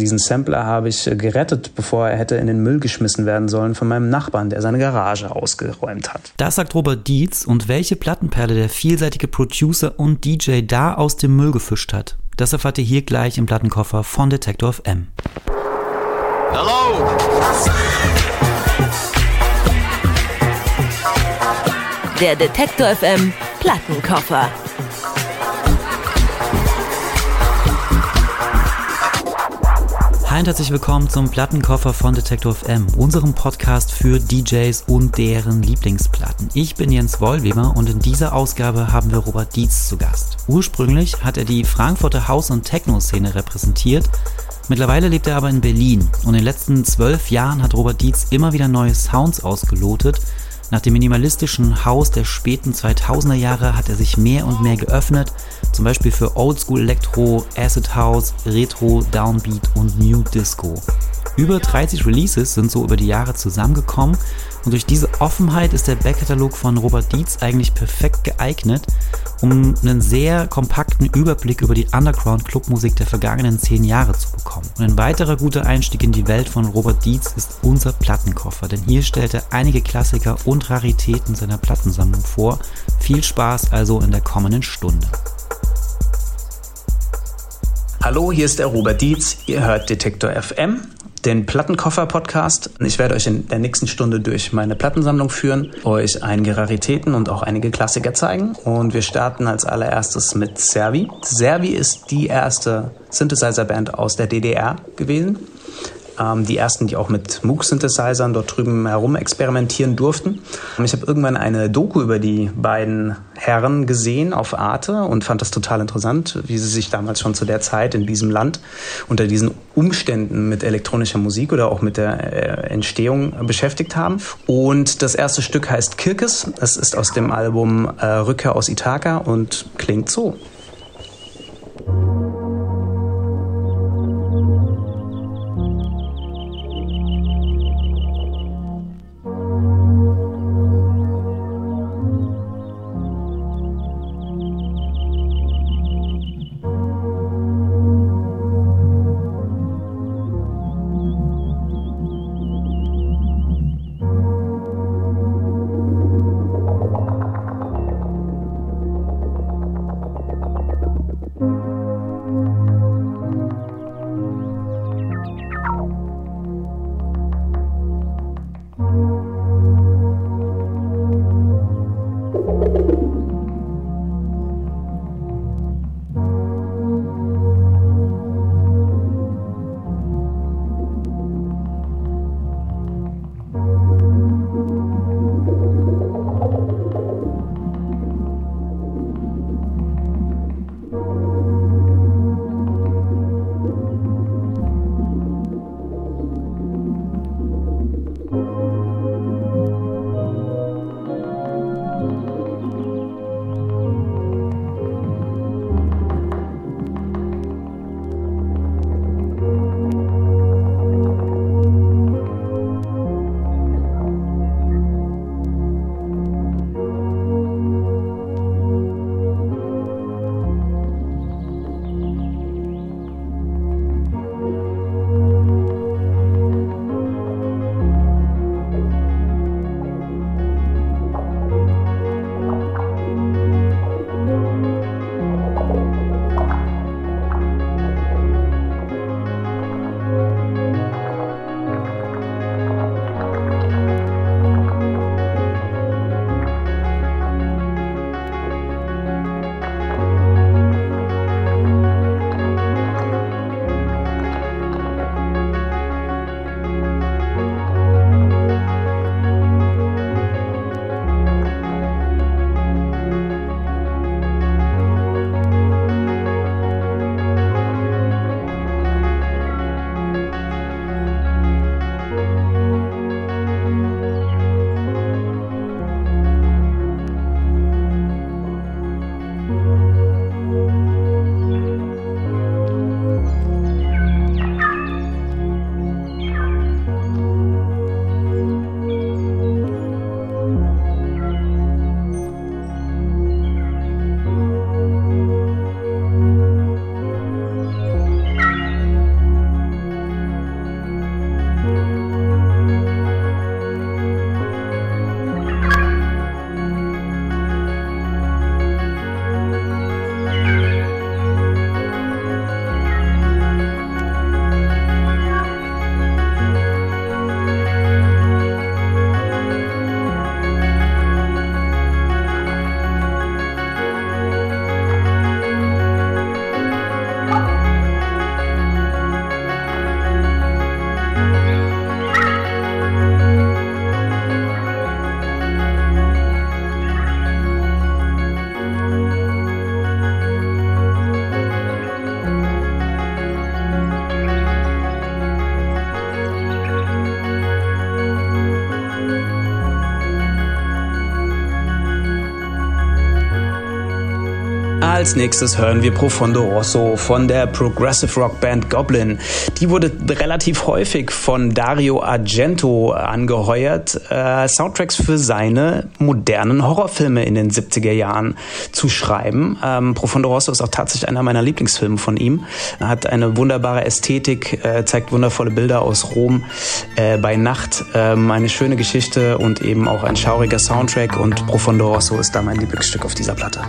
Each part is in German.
Diesen Sampler habe ich gerettet, bevor er hätte in den Müll geschmissen werden sollen von meinem Nachbarn, der seine Garage ausgeräumt hat. Das sagt Robert Dietz und welche Plattenperle der vielseitige Producer und DJ da aus dem Müll gefischt hat. Das erfahrt ihr hier gleich im Plattenkoffer von Detektor FM. Hello! Der Detektor FM Plattenkoffer. Hi und herzlich willkommen zum Plattenkoffer von Detective FM, unserem Podcast für DJs und deren Lieblingsplatten. Ich bin Jens Wollweber und in dieser Ausgabe haben wir Robert Dietz zu Gast. Ursprünglich hat er die Frankfurter House- und Techno-Szene repräsentiert. Mittlerweile lebt er aber in Berlin und in den letzten zwölf Jahren hat Robert Dietz immer wieder neue Sounds ausgelotet. Nach dem minimalistischen Haus der späten 2000er Jahre hat er sich mehr und mehr geöffnet zum Beispiel für Oldschool Electro, Acid House, Retro, Downbeat und New Disco. Über 30 Releases sind so über die Jahre zusammengekommen und durch diese Offenheit ist der Backkatalog von Robert Dietz eigentlich perfekt geeignet, um einen sehr kompakten Überblick über die Underground-Clubmusik der vergangenen 10 Jahre zu bekommen. Und ein weiterer guter Einstieg in die Welt von Robert Dietz ist unser Plattenkoffer, denn hier stellt er einige Klassiker und Raritäten seiner Plattensammlung vor. Viel Spaß also in der kommenden Stunde. Hallo, hier ist der Robert Dietz. Ihr hört Detektor FM, den Plattenkoffer-Podcast. Ich werde euch in der nächsten Stunde durch meine Plattensammlung führen, euch einige Raritäten und auch einige Klassiker zeigen. Und wir starten als allererstes mit Servi. Servi ist die erste Synthesizer-Band aus der DDR gewesen ähm, die ersten, die auch mit Moog-Synthesizern dort drüben herum experimentieren durften. Ich habe irgendwann eine Doku über die beiden Herren gesehen auf Arte und fand das total interessant, wie sie sich damals schon zu der Zeit in diesem Land unter diesen Umständen mit elektronischer Musik oder auch mit der äh, Entstehung beschäftigt haben. Und das erste Stück heißt Kirkes. Es ist aus dem Album äh, Rückkehr aus Ithaka und klingt so. Als nächstes hören wir Profondo Rosso von der Progressive Rock Band Goblin. Die wurde relativ häufig von Dario Argento angeheuert, äh, Soundtracks für seine modernen Horrorfilme in den 70er Jahren zu schreiben. Ähm, Profondo Rosso ist auch tatsächlich einer meiner Lieblingsfilme von ihm. Er hat eine wunderbare Ästhetik, äh, zeigt wundervolle Bilder aus Rom äh, bei Nacht. Ähm, eine schöne Geschichte und eben auch ein schauriger Soundtrack und Profondo Rosso ist da mein Lieblingsstück auf dieser Platte.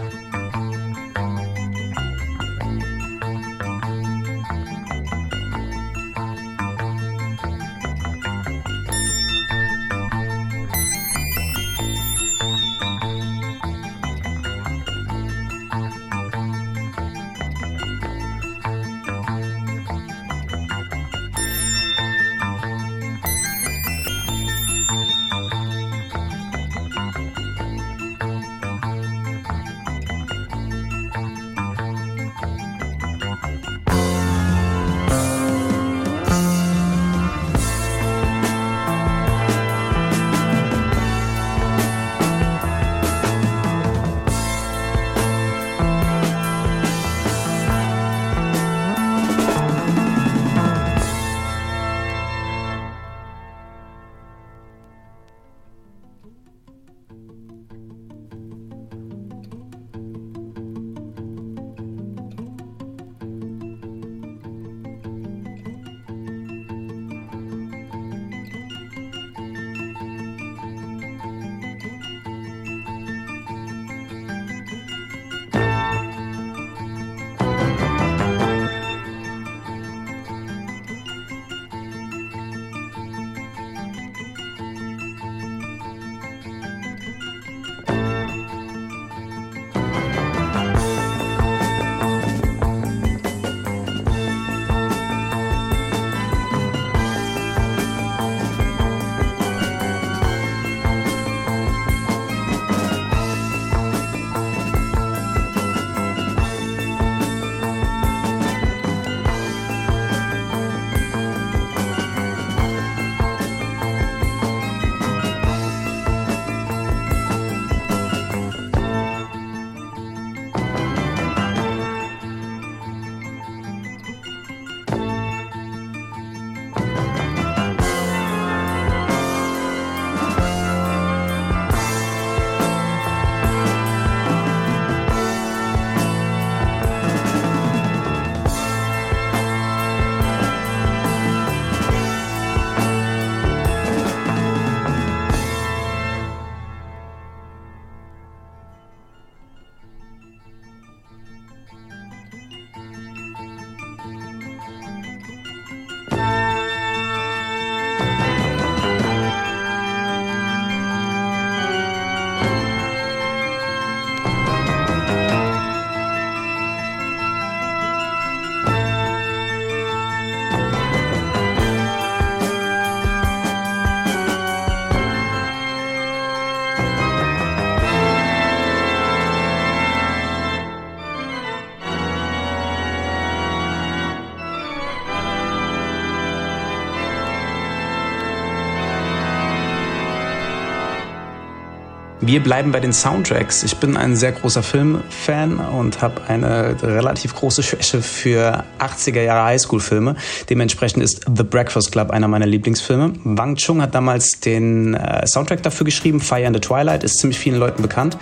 Wir bleiben bei den Soundtracks. Ich bin ein sehr großer Filmfan und habe eine relativ große Schwäche für 80er Jahre Highschool-Filme. Dementsprechend ist The Breakfast Club einer meiner Lieblingsfilme. Wang Chung hat damals den äh, Soundtrack dafür geschrieben. Fire in the Twilight ist ziemlich vielen Leuten bekannt.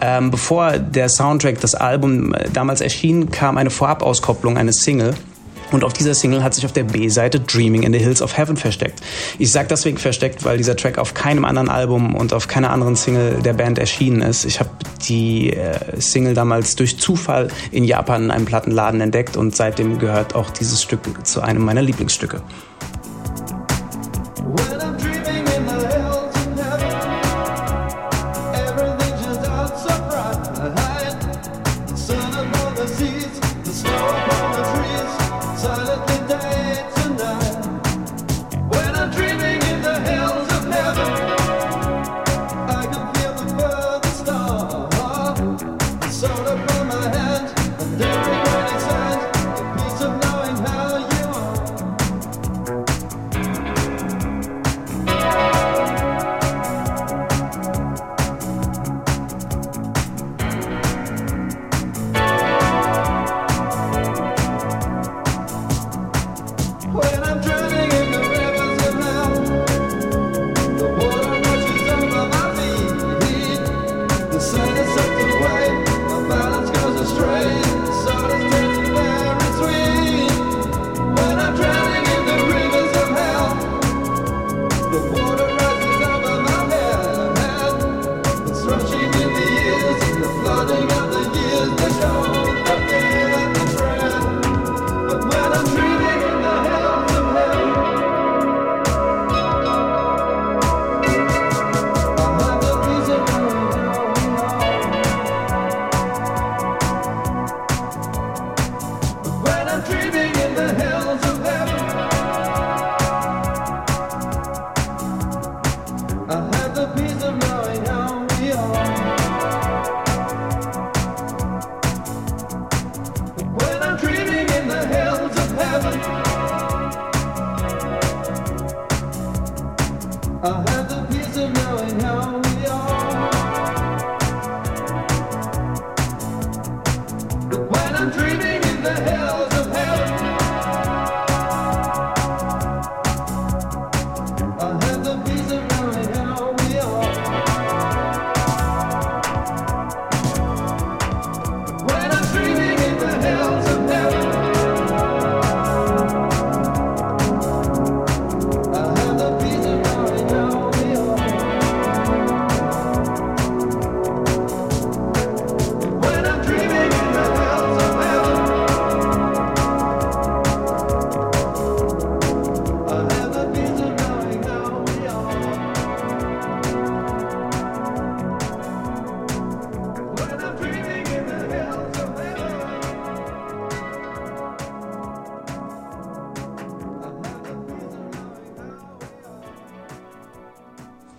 Ähm, bevor der Soundtrack, das Album äh, damals erschien, kam eine Vorabauskopplung, eine Single und auf dieser Single hat sich auf der B-Seite Dreaming in the Hills of Heaven versteckt. Ich sage deswegen versteckt, weil dieser Track auf keinem anderen Album und auf keiner anderen Single der Band erschienen ist. Ich habe die äh, Single damals durch Zufall in Japan in einem Plattenladen entdeckt und seitdem gehört auch dieses Stück zu einem meiner Lieblingsstücke.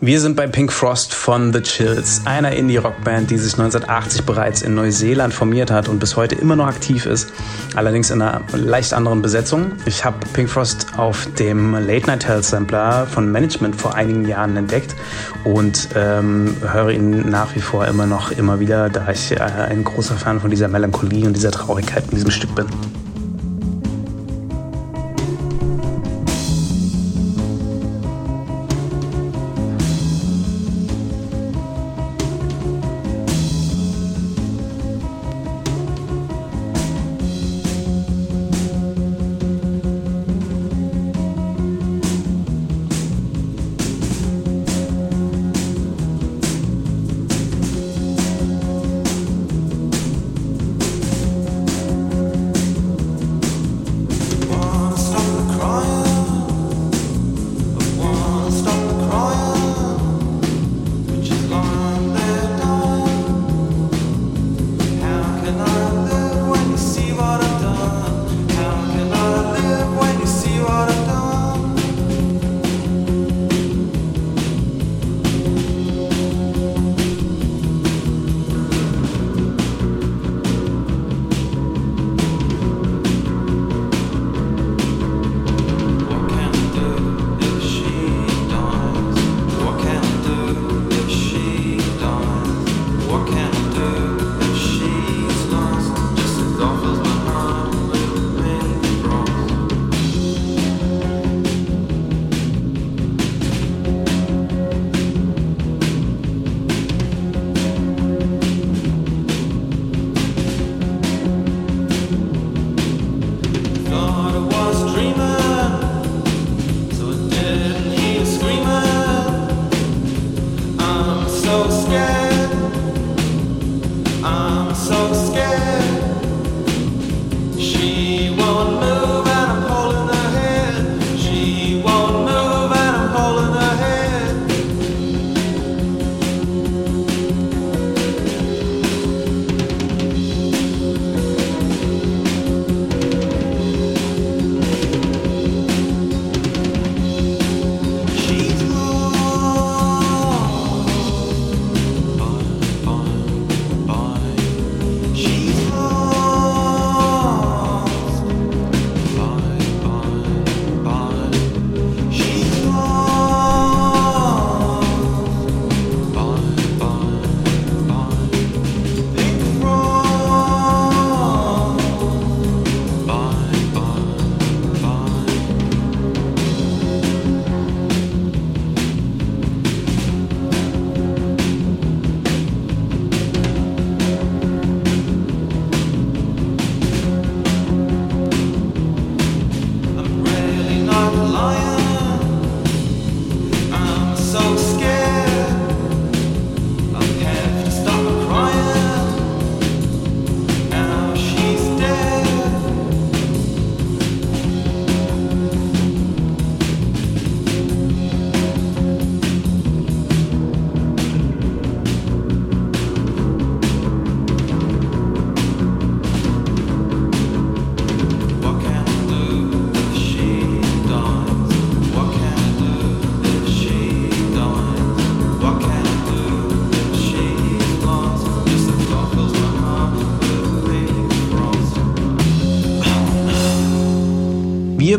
Wir sind bei Pink Frost von The Chills, einer Indie-Rockband, die sich 1980 bereits in Neuseeland formiert hat und bis heute immer noch aktiv ist, allerdings in einer leicht anderen Besetzung. Ich habe Pink Frost auf dem Late Night Health Sampler von Management vor einigen Jahren entdeckt und ähm, höre ihn nach wie vor immer noch immer wieder, da ich äh, ein großer Fan von dieser Melancholie und dieser Traurigkeit in diesem Stück bin.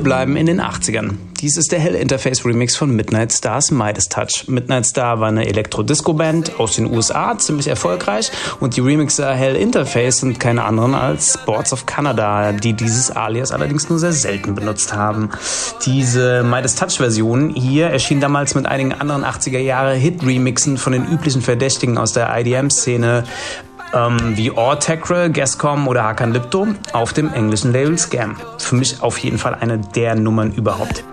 Bleiben in den 80ern. Dies ist der Hell Interface Remix von Midnight Stars Midas Touch. Midnight Star war eine Elektro-Disco-Band aus den USA, ziemlich erfolgreich. Und die Remixer Hell Interface sind keine anderen als Sports of Canada, die dieses Alias allerdings nur sehr selten benutzt haben. Diese Midas Touch-Version hier erschien damals mit einigen anderen 80er Jahre Hit-Remixen von den üblichen Verdächtigen aus der IDM-Szene ähm, wie Ortecre, Gascom oder Hakan Lipto auf dem englischen Label Scam. Für mich auf jeden Fall eine der Nummern überhaupt.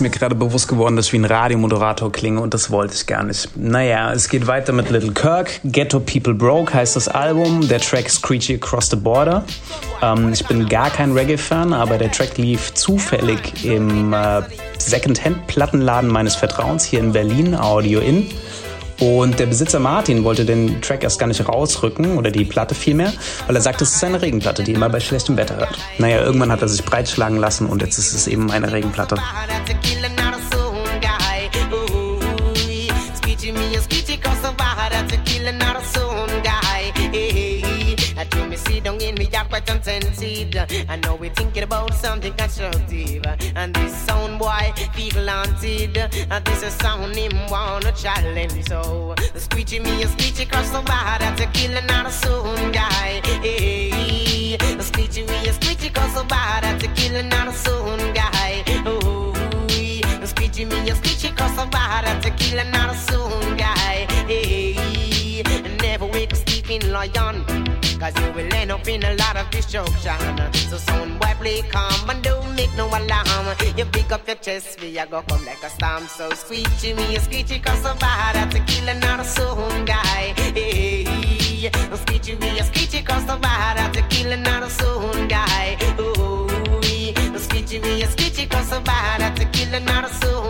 Ist mir gerade bewusst geworden, dass ich wie ein Radiomoderator klinge und das wollte ich gar nicht. Naja, es geht weiter mit Little Kirk. Ghetto People Broke heißt das Album. Der Track Screechy Across the Border. Ähm, ich bin gar kein Reggae-Fan, aber der Track lief zufällig im äh, Second-Hand-Plattenladen meines Vertrauens hier in Berlin, Audio In. Und der Besitzer Martin wollte den Track erst gar nicht rausrücken oder die Platte vielmehr, weil er sagt, es ist eine Regenplatte, die immer bei schlechtem Wetter hört. Naja, irgendwann hat er sich breitschlagen lassen und jetzt ist es eben eine Regenplatte. and not a soon guy. Hey. I dream me sit down in me yard quite contented. I know we thinking about something constructive. And this sound boy feel haunted. And this is sound him wanna challenge. So the squeegee me a squeegee cross the bar. That's a killer, not a soon guy. Hey, hey. A me a squeegee cross the bar. That's a killer, not a soon guy. Oh. Squeegee me a squeegee cross the bar, that's a killer, not a soon guy. Hey wake sleeping lion. Cause you will end up in a lot of destruction. So sound boy play calm and don't make no alarm. You pick up your chest, me I go come like a storm. So screechy me, a screechy cause so bad at to kill another sound guy. Hey, screechy me, screechy cause so bad at to kill another sound guy. Oh, screechy me, screechy cause so bad at another sound guy. Hey,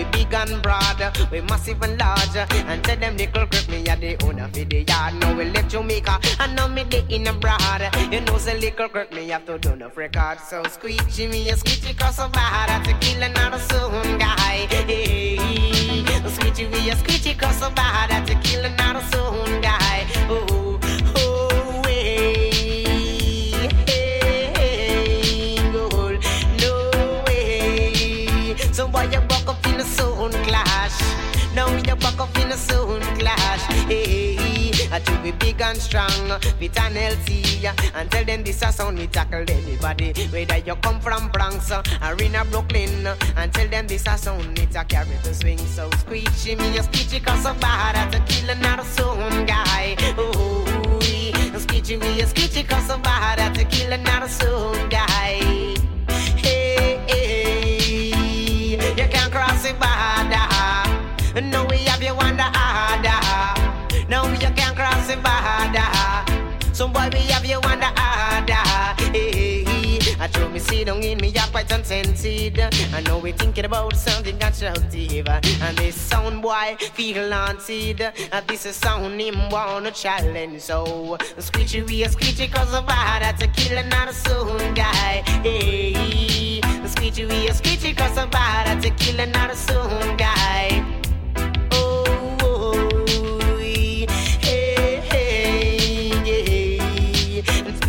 It big and broad, we massive and large. And tell them nickel grip me at the owner for the yard. Now we left Jamaica, and now me the in abroad. You know, say liquor grip me have to do no record. So squeegee me a squeegee cause so bad to kill another soon guy. Hey, squeegee me a squeegee cause so bad to kill another soon guy. Now you buck up in a soon clash. Hey, I to be big and strong, fit and healthy. And tell them this a sound me tackle anybody. Whether you come from Bronx or in a Brooklyn. And tell them this a sound me to carry the swing. So screechy me a screechy cause so bad to kill another sound guy. Oh, screechy me a screechy cause so bad to kill another sound guy. No, we have you on the order. No, you can't cross the border. So boy, we have you on the order. Hey, I throw me see down in me, you're quite unsensed. I know we thinking about something constructive. And this sound boy feel haunted. And this is sound him wanna challenge. So screechy, we a screechy cause of bad to kill another soon guy. Hey, screechy, we a screechy cause of bad to kill another soon guy.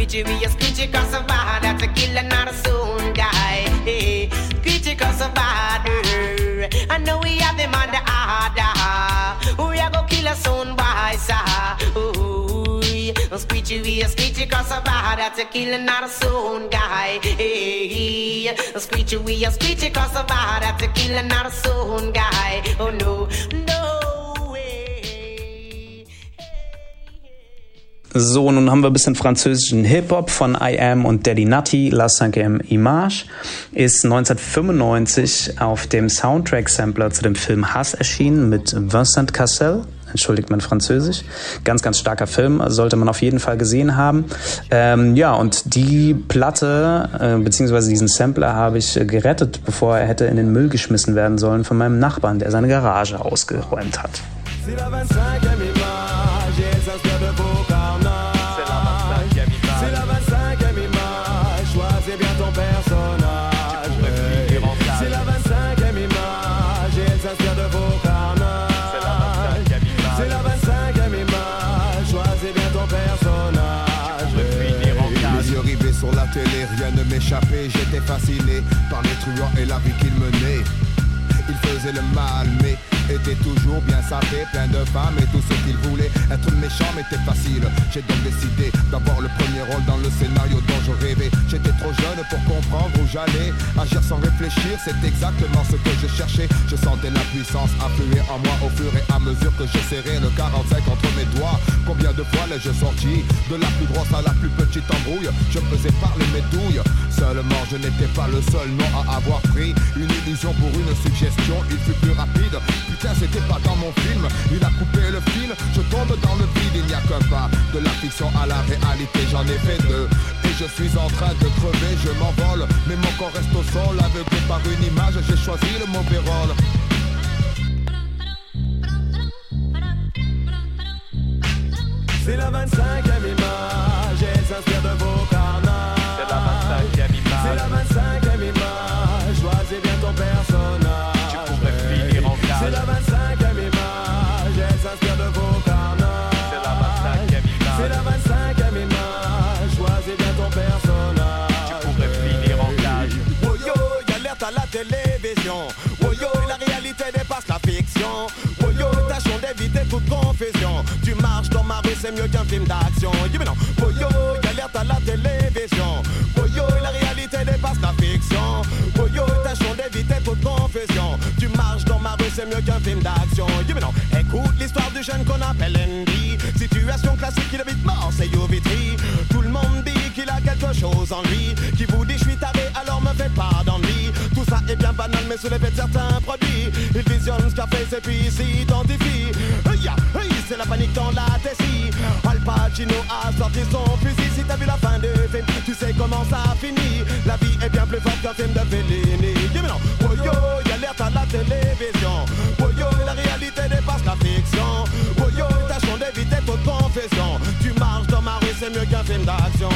mischievous creature cause of bad That's a killer, not a soon guy. Creature cause of bad I know we have him on the order We are go kill a soon boy, sir Ooh, creature of bad That's a killer, not a soon guy hey, Screechy, of bad That's a killer, not a soon guy Oh no, no So, nun haben wir ein bisschen französischen Hip-Hop von I Am und Daddy Nutty. La Cinquième Image ist 1995 auf dem Soundtrack-Sampler zu dem Film Hass erschienen mit Vincent Cassel. Entschuldigt mein Französisch. Ganz, ganz starker Film, sollte man auf jeden Fall gesehen haben. Ähm, ja, und die Platte, äh, beziehungsweise diesen Sampler habe ich äh, gerettet, bevor er hätte in den Müll geschmissen werden sollen von meinem Nachbarn, der seine Garage ausgeräumt hat. Rien ne m'échappait. J'étais fasciné par les truands et la vie qu'ils menaient. Ils faisaient le mal, mais étaient toujours bien sapés, plein de femmes et tout ce qu'ils voulaient. Être méchant m'était facile. J'ai donc décidé d'avoir le premier rôle dans le scénario dont je rêvais. J'étais trop jeune pour comprendre où j'allais. Agir sans réfléchir, c'est exactement ce que je cherchais. Je sentais la puissance affluer en moi au fur et à mesure que je serrais le 45 entre mes doigts. Combien de fois l'ai-je sorti De la plus grosse à la plus petite embrouille? Je faisais parler mes douilles. Seulement, je n'étais pas le seul nom à avoir pris une illusion pour une suggestion. Il fut plus rapide c'était pas dans mon film. Il a coupé le fil, je tombe dans le vide. Il n'y a qu'un pas de la fiction à la réalité. J'en ai fait deux. Et je suis en train de crever. Je m'envole, mais mon corps reste au sol Aveuglé par une image, j'ai choisi le mauvais rôle. C'est la 25 e image, elle s'inspire de vos toute confusion. Tu marches dans ma rue, c'est mieux qu'un film d'action. Yeah, mais non. Yo, y alerte à la télévision. Oh yo, la réalité dépasse la fiction. Oh yo, tâchons d'éviter toute confusion. Tu marches dans ma rue, c'est mieux qu'un film d'action. Yeah, mais non. Écoute l'histoire du jeune qu'on appelle Andy. Situation classique, il habite Marseille au Vitry. Tout le monde dit qu'il a quelque chose en lui. Qui vous dit je suis taré, Tout ça est bien banal, mais sous de certains produits. Il visionne ce qu'a fait, et puis s'identifie. C'est la panique dans la tessie. Al Pacino a sorti son fusil. Si t'as vu la fin du film, tu sais comment ça finit. La vie est bien plus forte qu'un film de Fellini. Yeah, mais non, yo, y alerte à la télévision. Oh yo, la réalité dépasse la fiction. Oh yo, tâchons d'éviter toute confession. Tu marches dans ma rue, c'est mieux qu'un film d'action.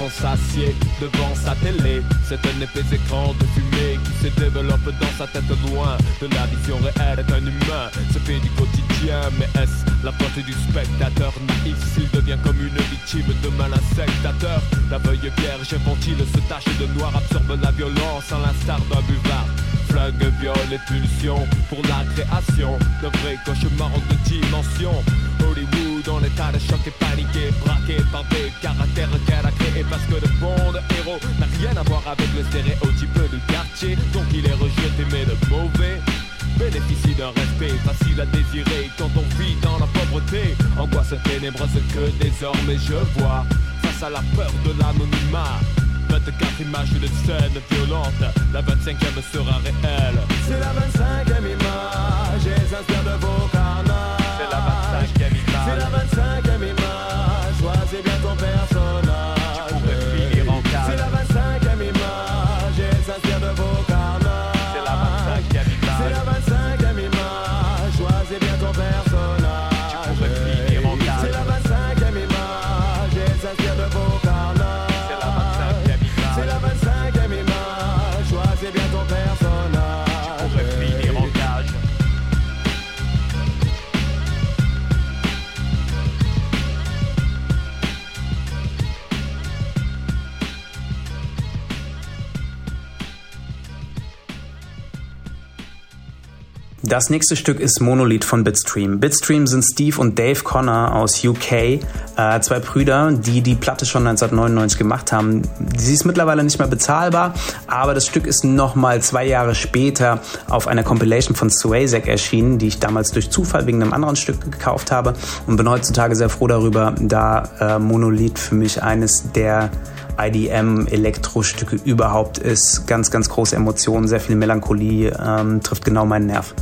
Enfant s'assied devant sa télé, c'est un épais écran de fumée qui se développe dans sa tête loin de la vision réelle d'un humain. Se fait du quotidien, mais est-ce la faute du spectateur naïf s'il devient comme une victime de malin sectateur La veuille vierge infantile se tache de noir, absorbe la violence à l'instar d'un buvard. Flingue, viol et pulsion pour la création d'un vrai cauchemar en deux dimensions. Hollywood en état de choc et paniqué, braqué par des caractères qu'elle a créés parce que le bon de héros n'a rien à voir avec le stéréotype du quartier, donc il est rejeté mais le mauvais bénéficie d'un respect facile à désirer quand on vit dans la pauvreté. Angoisse ténébreuse que désormais je vois face à la peur de l'anonymat. 24 images de scène violente, la 25e sera réelle. C'est la 25e image, s'inspire de vos carnages. time, give me Das nächste Stück ist Monolith von Bitstream. Bitstream sind Steve und Dave Connor aus UK, äh, zwei Brüder, die die Platte schon 1999 gemacht haben. Sie ist mittlerweile nicht mehr bezahlbar, aber das Stück ist nochmal zwei Jahre später auf einer Compilation von Swayzek erschienen, die ich damals durch Zufall wegen einem anderen Stück gekauft habe und bin heutzutage sehr froh darüber, da äh, Monolith für mich eines der IDM-Elektro-Stücke überhaupt ist. Ganz, ganz große Emotionen, sehr viel Melancholie, ähm, trifft genau meinen Nerv.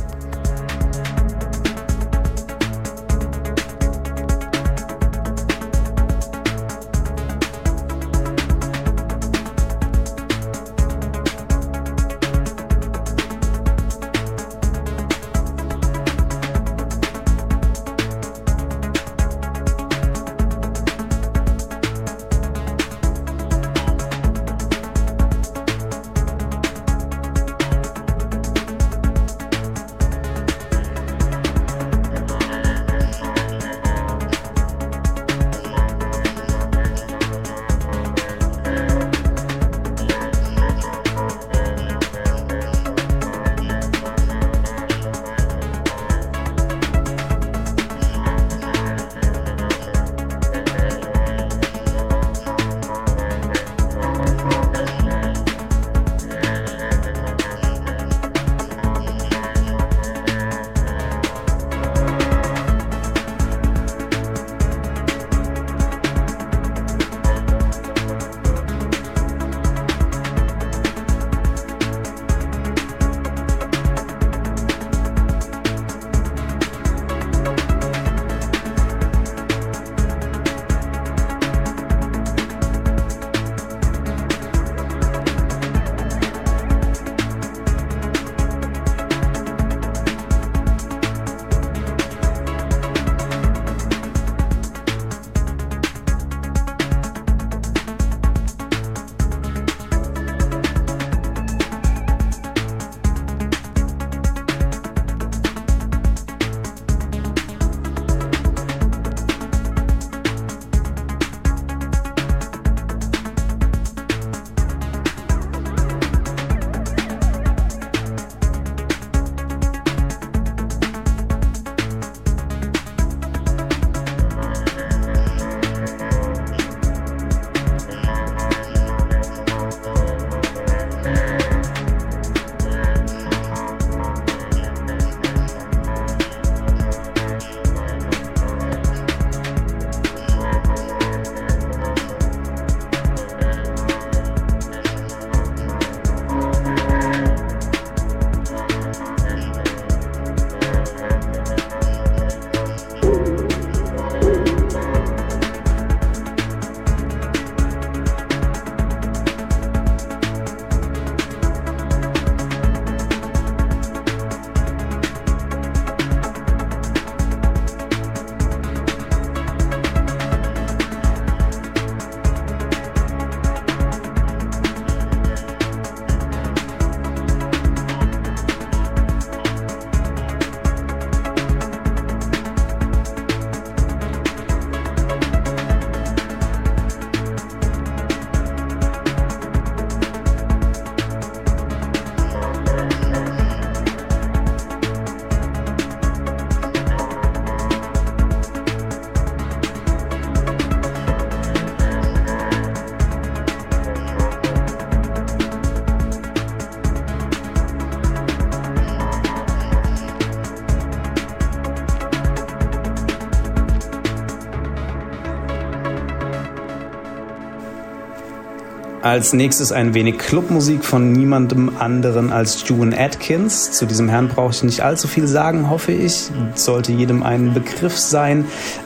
Als nächstes ein wenig Clubmusik von niemandem anderen als June Atkins. Zu diesem Herrn brauche ich nicht allzu viel sagen, hoffe ich. Sollte jedem ein Begriff sein.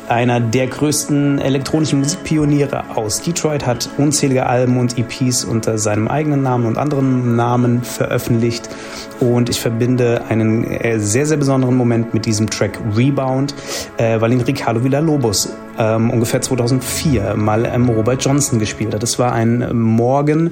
Einer der größten elektronischen Musikpioniere aus Detroit hat unzählige Alben und EPs unter seinem eigenen Namen und anderen Namen veröffentlicht. Und ich verbinde einen äh, sehr, sehr besonderen Moment mit diesem Track Rebound, äh, weil ihn Ricardo Villalobos ähm, ungefähr 2004 mal ähm, Robert Johnson gespielt hat. Das war ein Morgen,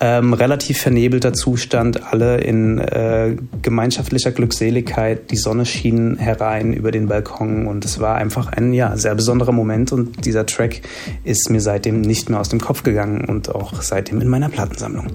ähm, relativ vernebelter Zustand, alle in äh, gemeinschaftlicher Glückseligkeit. Die Sonne schien herein über den Balkon und es war einfach ein ja, sehr besonderer Moment und dieser Track ist mir seitdem nicht mehr aus dem Kopf gegangen und auch seitdem in meiner Plattensammlung.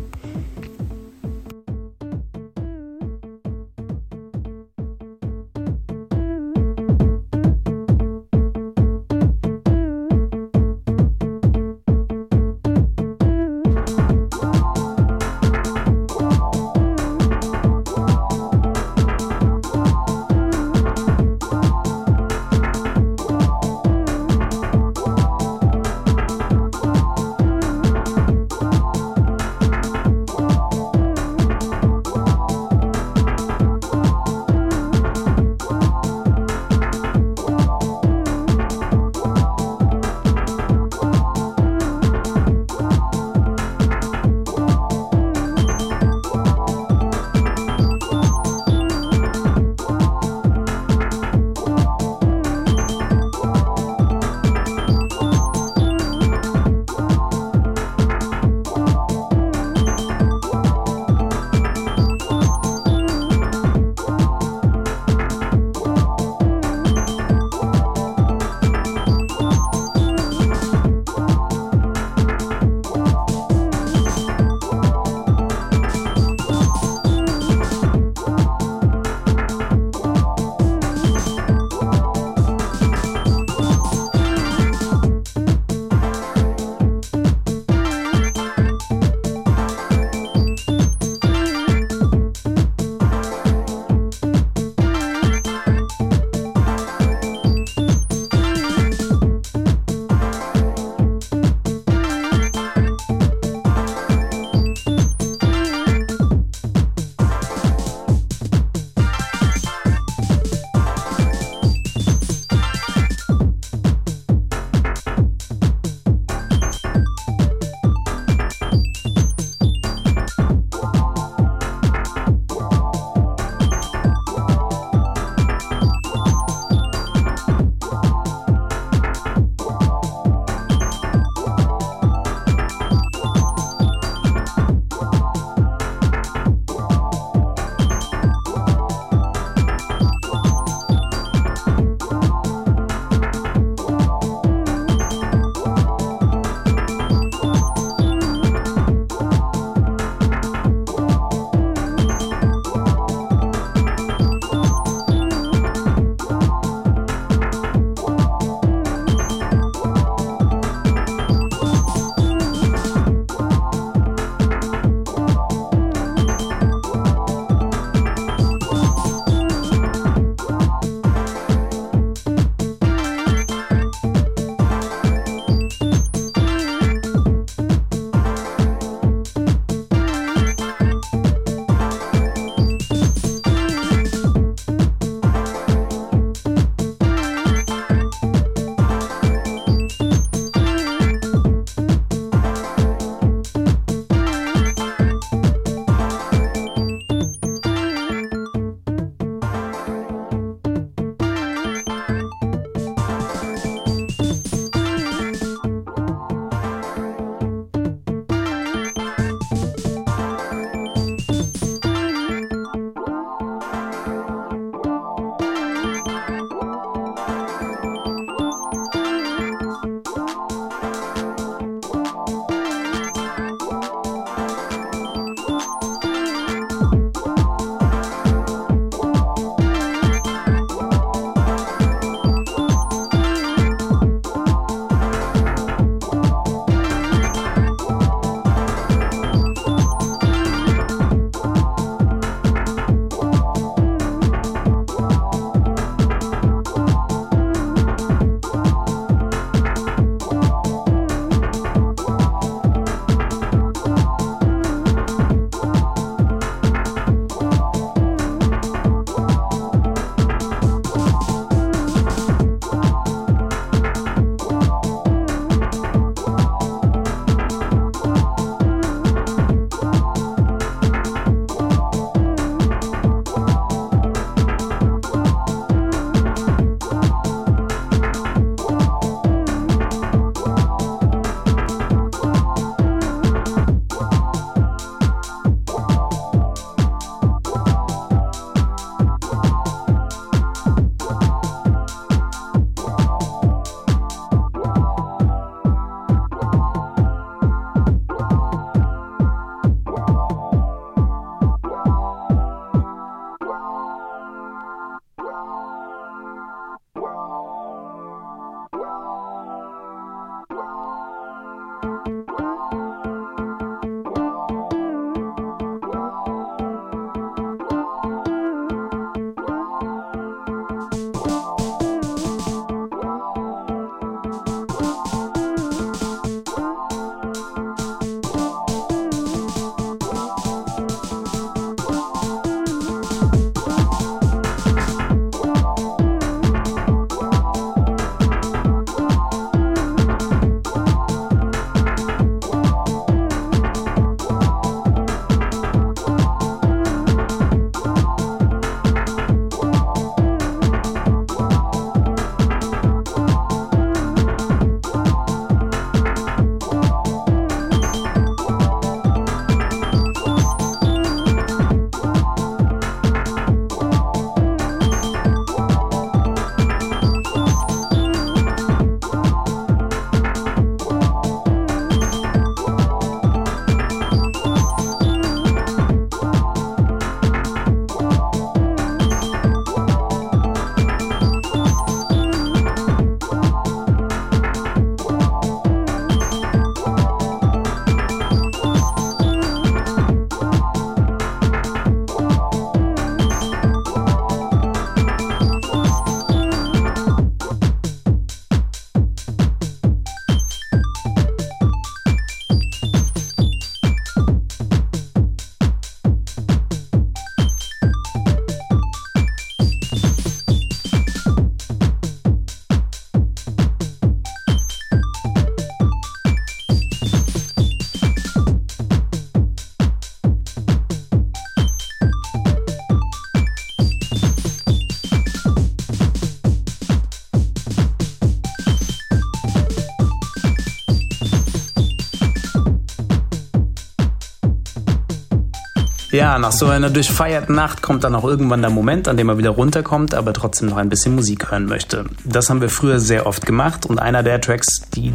Nach so einer durchfeierten Nacht kommt dann auch irgendwann der Moment, an dem er wieder runterkommt, aber trotzdem noch ein bisschen Musik hören möchte. Das haben wir früher sehr oft gemacht und einer der Tracks, die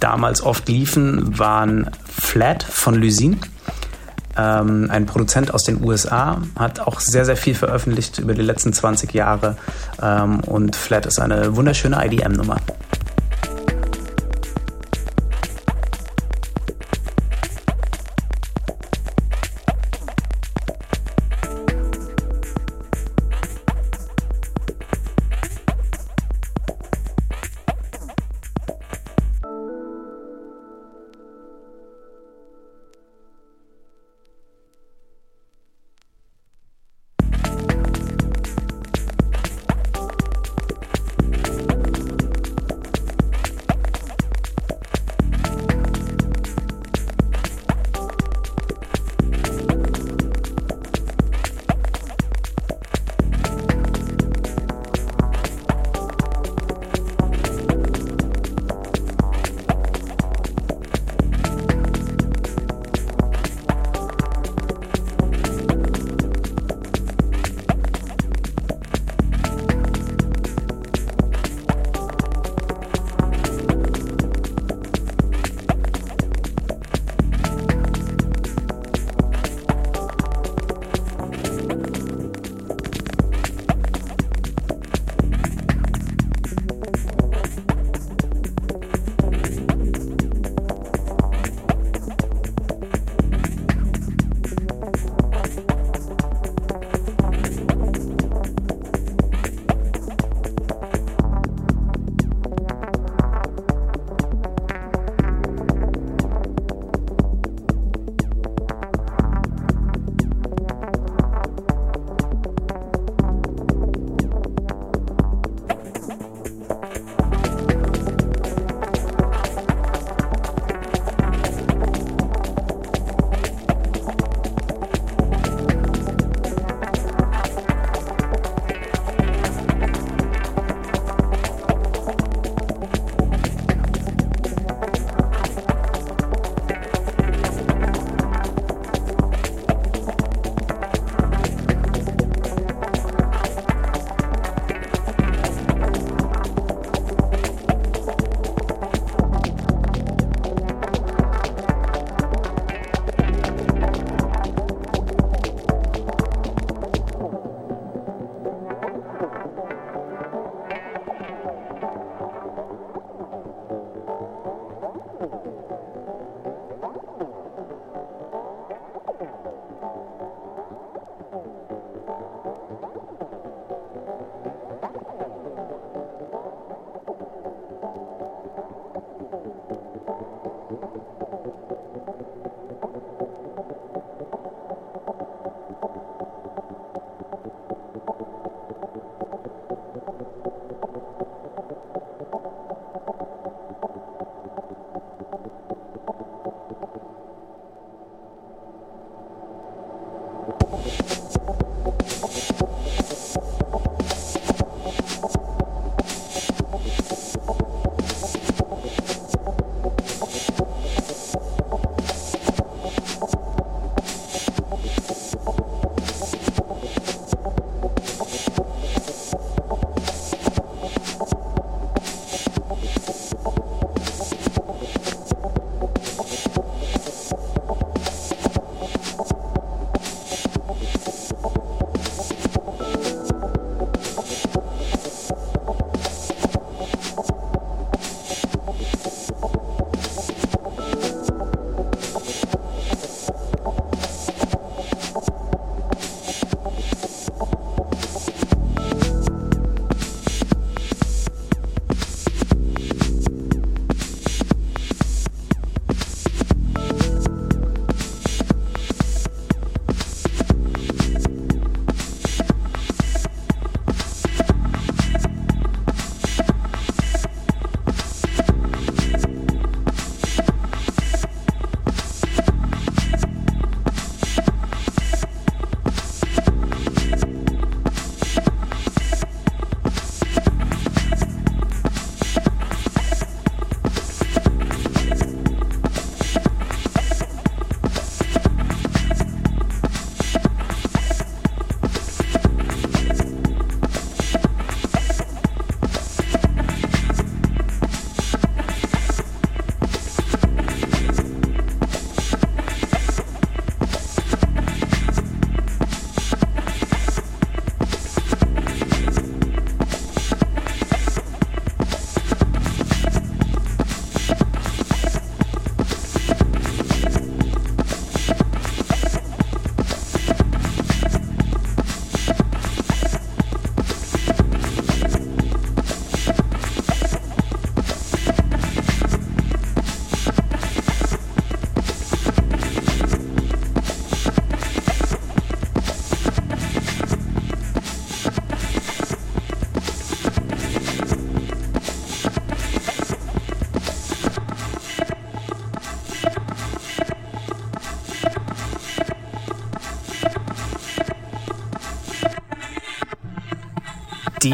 damals oft liefen, waren Flat von Lysin. Ähm, ein Produzent aus den USA, hat auch sehr, sehr viel veröffentlicht über die letzten 20 Jahre ähm, und Flat ist eine wunderschöne IDM-Nummer.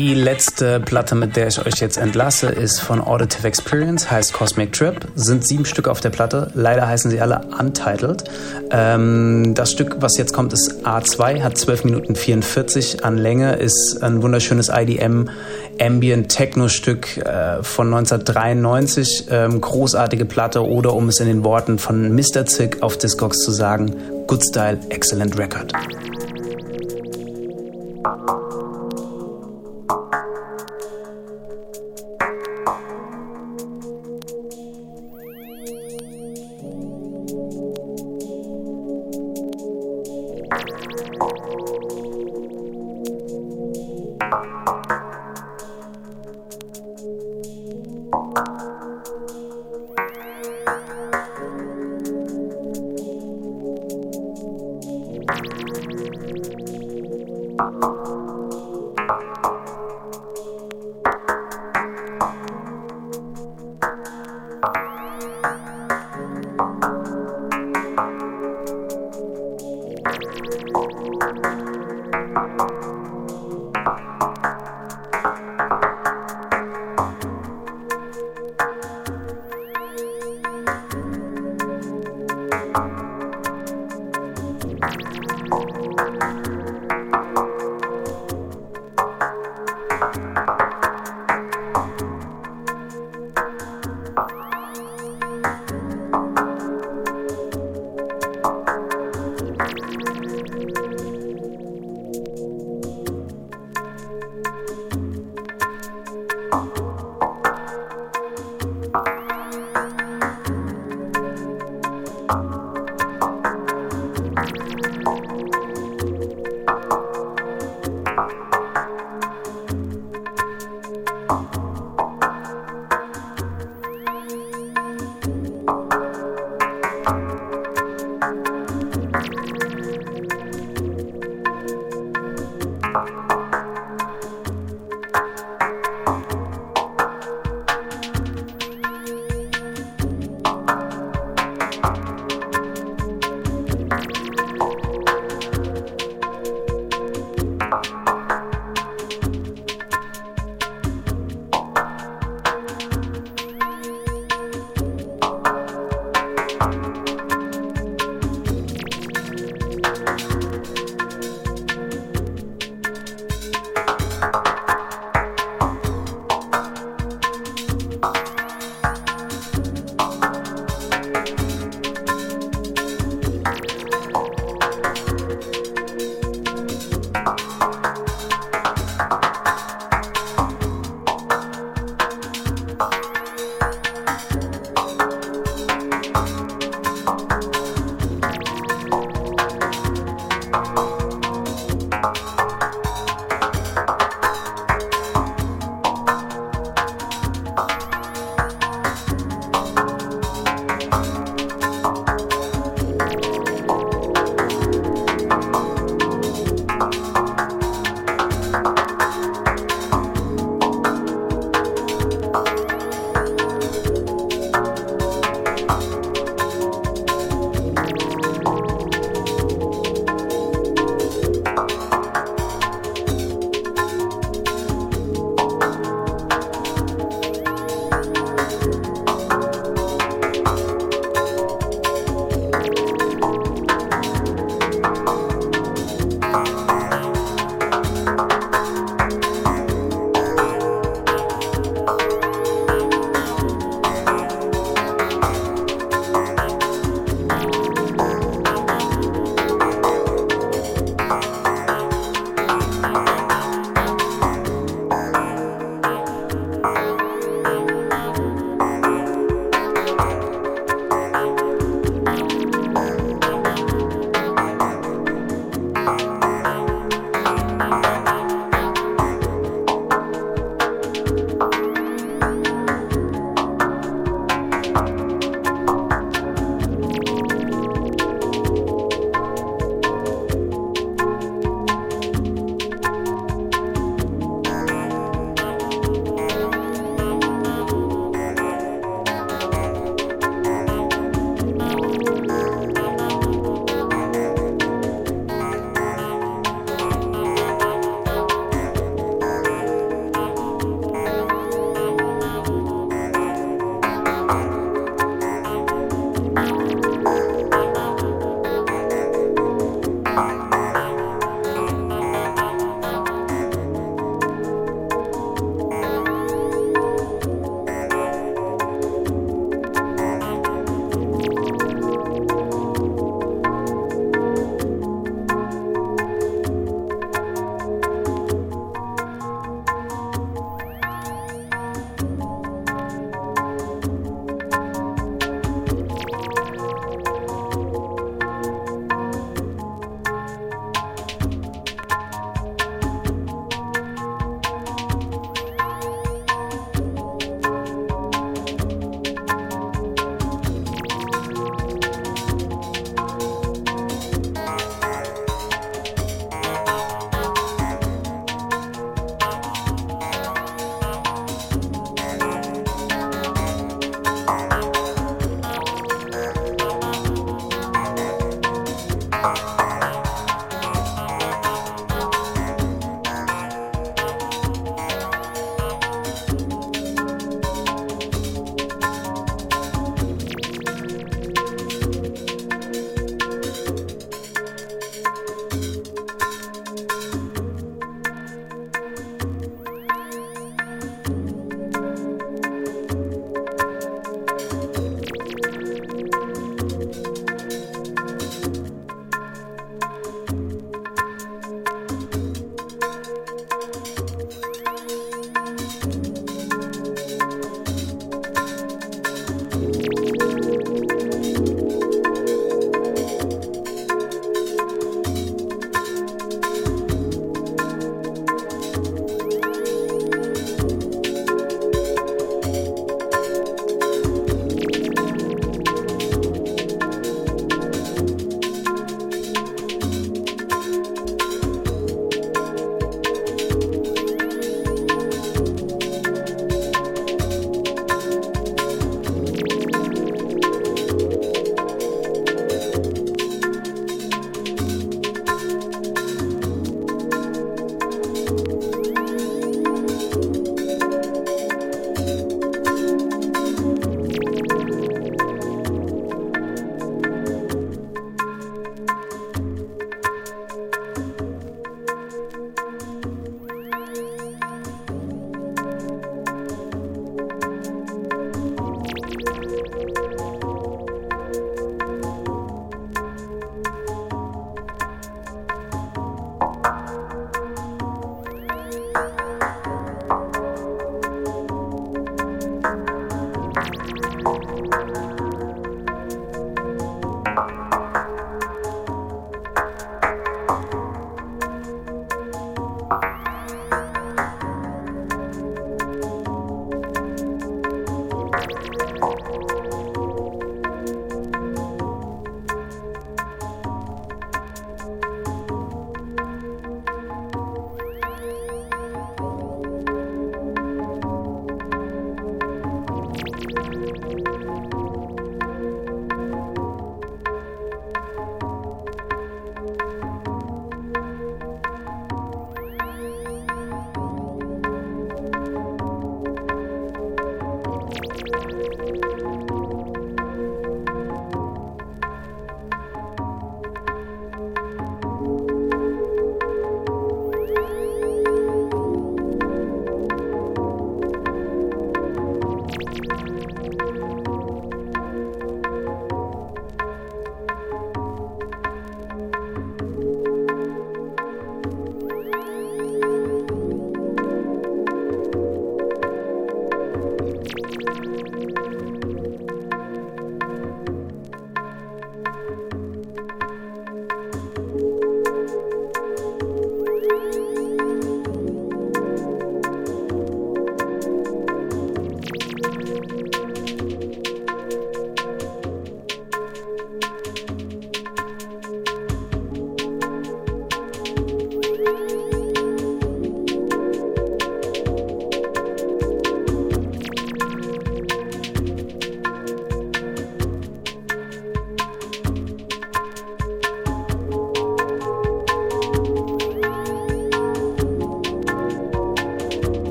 Die letzte Platte, mit der ich euch jetzt entlasse, ist von Auditive Experience, heißt Cosmic Trip. Sind sieben Stück auf der Platte. Leider heißen sie alle Untitled. Ähm, das Stück, was jetzt kommt, ist A2, hat 12 Minuten 44 an Länge, ist ein wunderschönes IDM Ambient Techno Stück äh, von 1993. Ähm, großartige Platte oder um es in den Worten von Mr. Zick auf Discogs zu sagen, Good Style, Excellent Record. 好。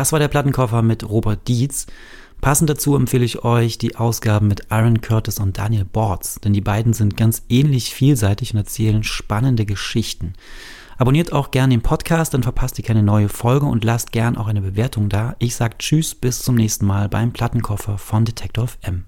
Das war der Plattenkoffer mit Robert Dietz. Passend dazu empfehle ich euch die Ausgaben mit Aaron Curtis und Daniel Bortz, denn die beiden sind ganz ähnlich vielseitig und erzählen spannende Geschichten. Abonniert auch gerne den Podcast, dann verpasst ihr keine neue Folge und lasst gern auch eine Bewertung da. Ich sag Tschüss, bis zum nächsten Mal beim Plattenkoffer von Detector FM.